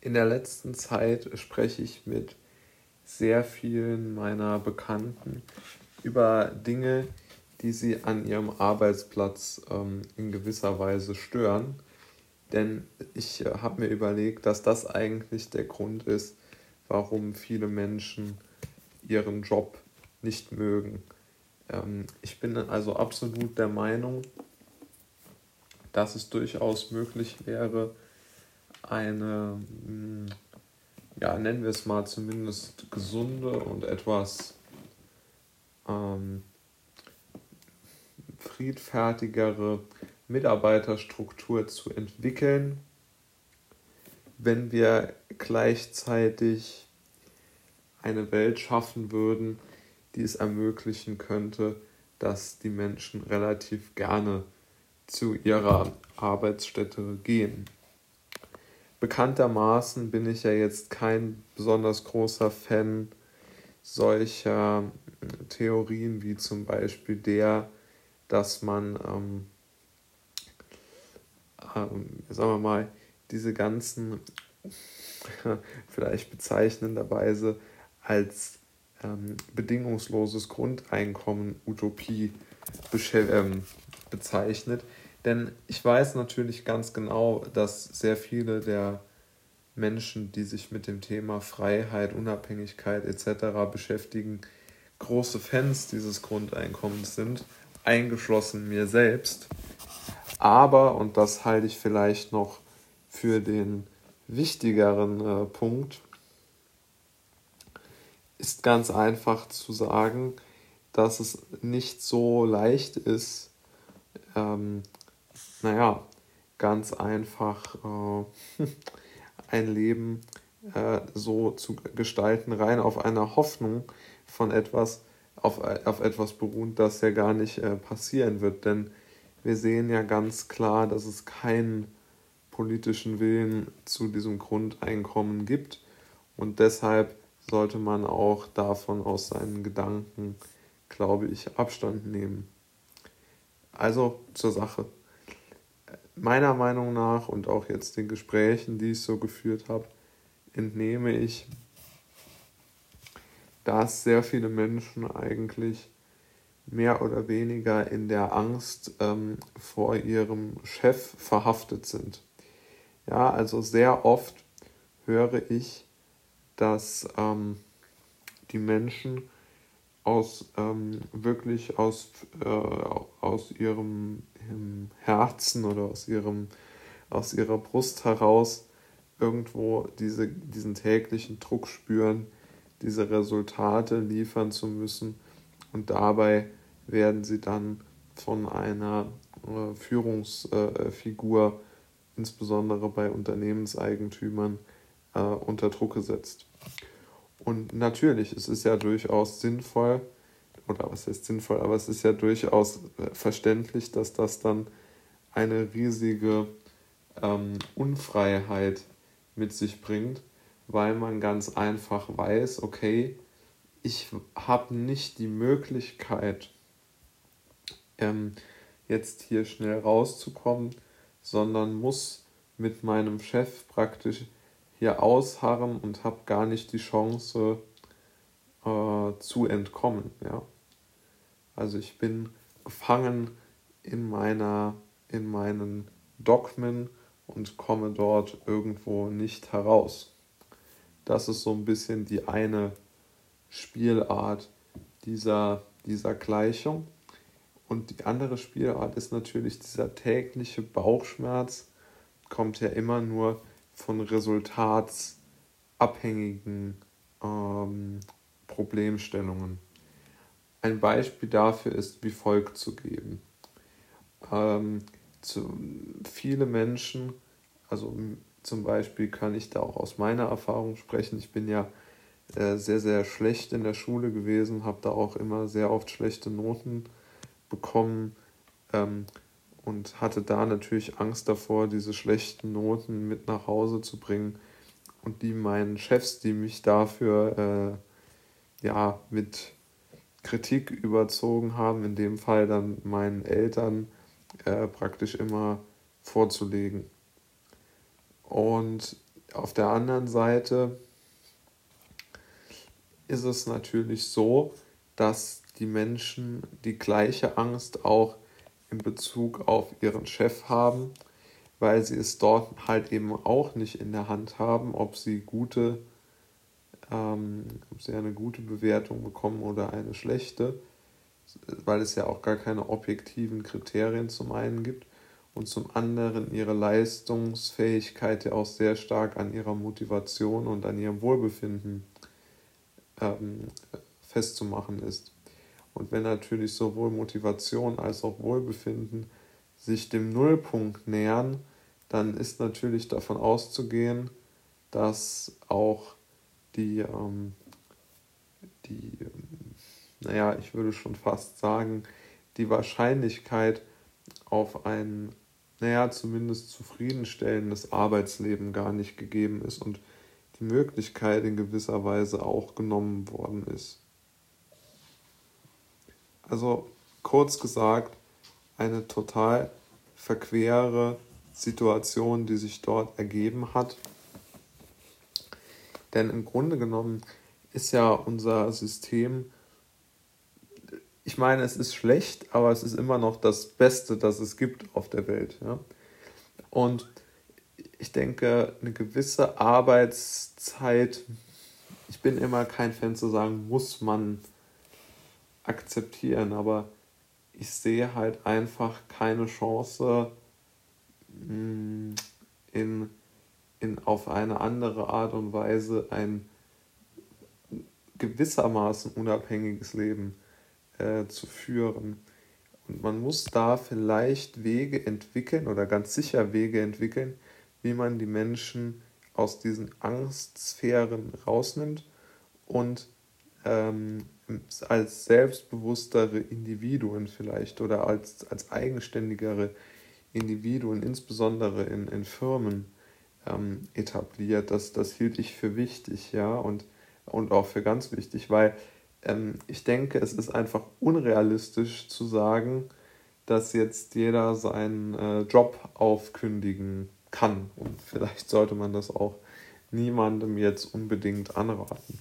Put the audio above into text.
In der letzten Zeit spreche ich mit sehr vielen meiner Bekannten über Dinge, die sie an ihrem Arbeitsplatz ähm, in gewisser Weise stören. Denn ich äh, habe mir überlegt, dass das eigentlich der Grund ist, warum viele Menschen ihren Job nicht mögen. Ähm, ich bin also absolut der Meinung, dass es durchaus möglich wäre, eine, hm, ja, nennen wir es mal zumindest gesunde und etwas ähm, friedfertigere Mitarbeiterstruktur zu entwickeln, wenn wir gleichzeitig eine Welt schaffen würden, die es ermöglichen könnte, dass die Menschen relativ gerne zu ihrer Arbeitsstätte gehen. Bekanntermaßen bin ich ja jetzt kein besonders großer Fan solcher Theorien wie zum Beispiel der, dass man, ähm, ähm, sagen wir mal, diese ganzen vielleicht bezeichnenderweise als ähm, bedingungsloses Grundeinkommen Utopie ähm, bezeichnet. Denn ich weiß natürlich ganz genau, dass sehr viele der Menschen, die sich mit dem Thema Freiheit, Unabhängigkeit etc. beschäftigen, große Fans dieses Grundeinkommens sind, eingeschlossen mir selbst. Aber, und das halte ich vielleicht noch für den wichtigeren äh, Punkt, ist ganz einfach zu sagen, dass es nicht so leicht ist, ähm, naja, ganz einfach äh, ein Leben äh, so zu gestalten, rein auf einer Hoffnung von etwas, auf, auf etwas beruht, das ja gar nicht äh, passieren wird. Denn wir sehen ja ganz klar, dass es keinen politischen Willen zu diesem Grundeinkommen gibt und deshalb sollte man auch davon aus seinen Gedanken, glaube ich, Abstand nehmen. Also zur Sache. Meiner Meinung nach und auch jetzt den Gesprächen, die ich so geführt habe, entnehme ich, dass sehr viele Menschen eigentlich mehr oder weniger in der Angst ähm, vor ihrem Chef verhaftet sind. Ja, also sehr oft höre ich, dass ähm, die Menschen aus ähm, wirklich aus, äh, aus ihrem Herzen oder aus ihrem aus ihrer Brust heraus irgendwo diese, diesen täglichen Druck spüren, diese Resultate liefern zu müssen und dabei werden sie dann von einer äh, Führungsfigur, äh, insbesondere bei Unternehmenseigentümern, äh, unter Druck gesetzt. Und natürlich, es ist ja durchaus sinnvoll, oder was heißt sinnvoll, aber es ist ja durchaus verständlich, dass das dann eine riesige ähm, Unfreiheit mit sich bringt, weil man ganz einfach weiß, okay, ich habe nicht die Möglichkeit, ähm, jetzt hier schnell rauszukommen, sondern muss mit meinem Chef praktisch hier ausharren und habe gar nicht die Chance äh, zu entkommen. Ja? Also ich bin gefangen in meiner, in meinen Dogmen und komme dort irgendwo nicht heraus. Das ist so ein bisschen die eine Spielart dieser, dieser Gleichung. Und die andere Spielart ist natürlich dieser tägliche Bauchschmerz, kommt ja immer nur von resultatsabhängigen ähm, Problemstellungen. Ein Beispiel dafür ist wie folgt zu geben. Ähm, zu, viele Menschen, also zum Beispiel kann ich da auch aus meiner Erfahrung sprechen, ich bin ja äh, sehr, sehr schlecht in der Schule gewesen, habe da auch immer sehr oft schlechte Noten bekommen ähm, und hatte da natürlich Angst davor, diese schlechten Noten mit nach Hause zu bringen und die meinen Chefs, die mich dafür äh, ja mit Kritik überzogen haben, in dem Fall dann meinen Eltern äh, praktisch immer vorzulegen. Und auf der anderen Seite ist es natürlich so, dass die Menschen die gleiche Angst auch in Bezug auf ihren Chef haben, weil sie es dort halt eben auch nicht in der Hand haben, ob sie gute, ähm, ob sie eine gute Bewertung bekommen oder eine schlechte, weil es ja auch gar keine objektiven Kriterien zum einen gibt und zum anderen ihre Leistungsfähigkeit ja auch sehr stark an ihrer Motivation und an ihrem Wohlbefinden ähm, festzumachen ist. Und wenn natürlich sowohl Motivation als auch Wohlbefinden sich dem Nullpunkt nähern, dann ist natürlich davon auszugehen, dass auch die, ähm, die, naja, ich würde schon fast sagen, die Wahrscheinlichkeit auf ein naja, zumindest zufriedenstellendes Arbeitsleben gar nicht gegeben ist und die Möglichkeit in gewisser Weise auch genommen worden ist. Also kurz gesagt, eine total verquere Situation, die sich dort ergeben hat. Denn im Grunde genommen ist ja unser System ich meine, es ist schlecht, aber es ist immer noch das Beste, das es gibt auf der Welt. Ja? Und ich denke, eine gewisse Arbeitszeit, ich bin immer kein Fan zu sagen, muss man akzeptieren, aber ich sehe halt einfach keine Chance, mm, in, in, auf eine andere Art und Weise ein gewissermaßen unabhängiges Leben äh, zu führen. Und man muss da vielleicht Wege entwickeln oder ganz sicher Wege entwickeln, wie man die Menschen aus diesen Angstsphären rausnimmt und ähm, als selbstbewusstere Individuen vielleicht oder als, als eigenständigere Individuen, insbesondere in, in Firmen, ähm, etabliert. Das, das hielt ich für wichtig, ja, und, und auch für ganz wichtig, weil ähm, ich denke, es ist einfach unrealistisch zu sagen, dass jetzt jeder seinen äh, Job aufkündigen kann. Und vielleicht sollte man das auch niemandem jetzt unbedingt anraten.